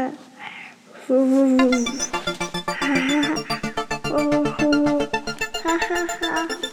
哎哎呀呼呼呼哈哈哈呼呼呼哈哈哈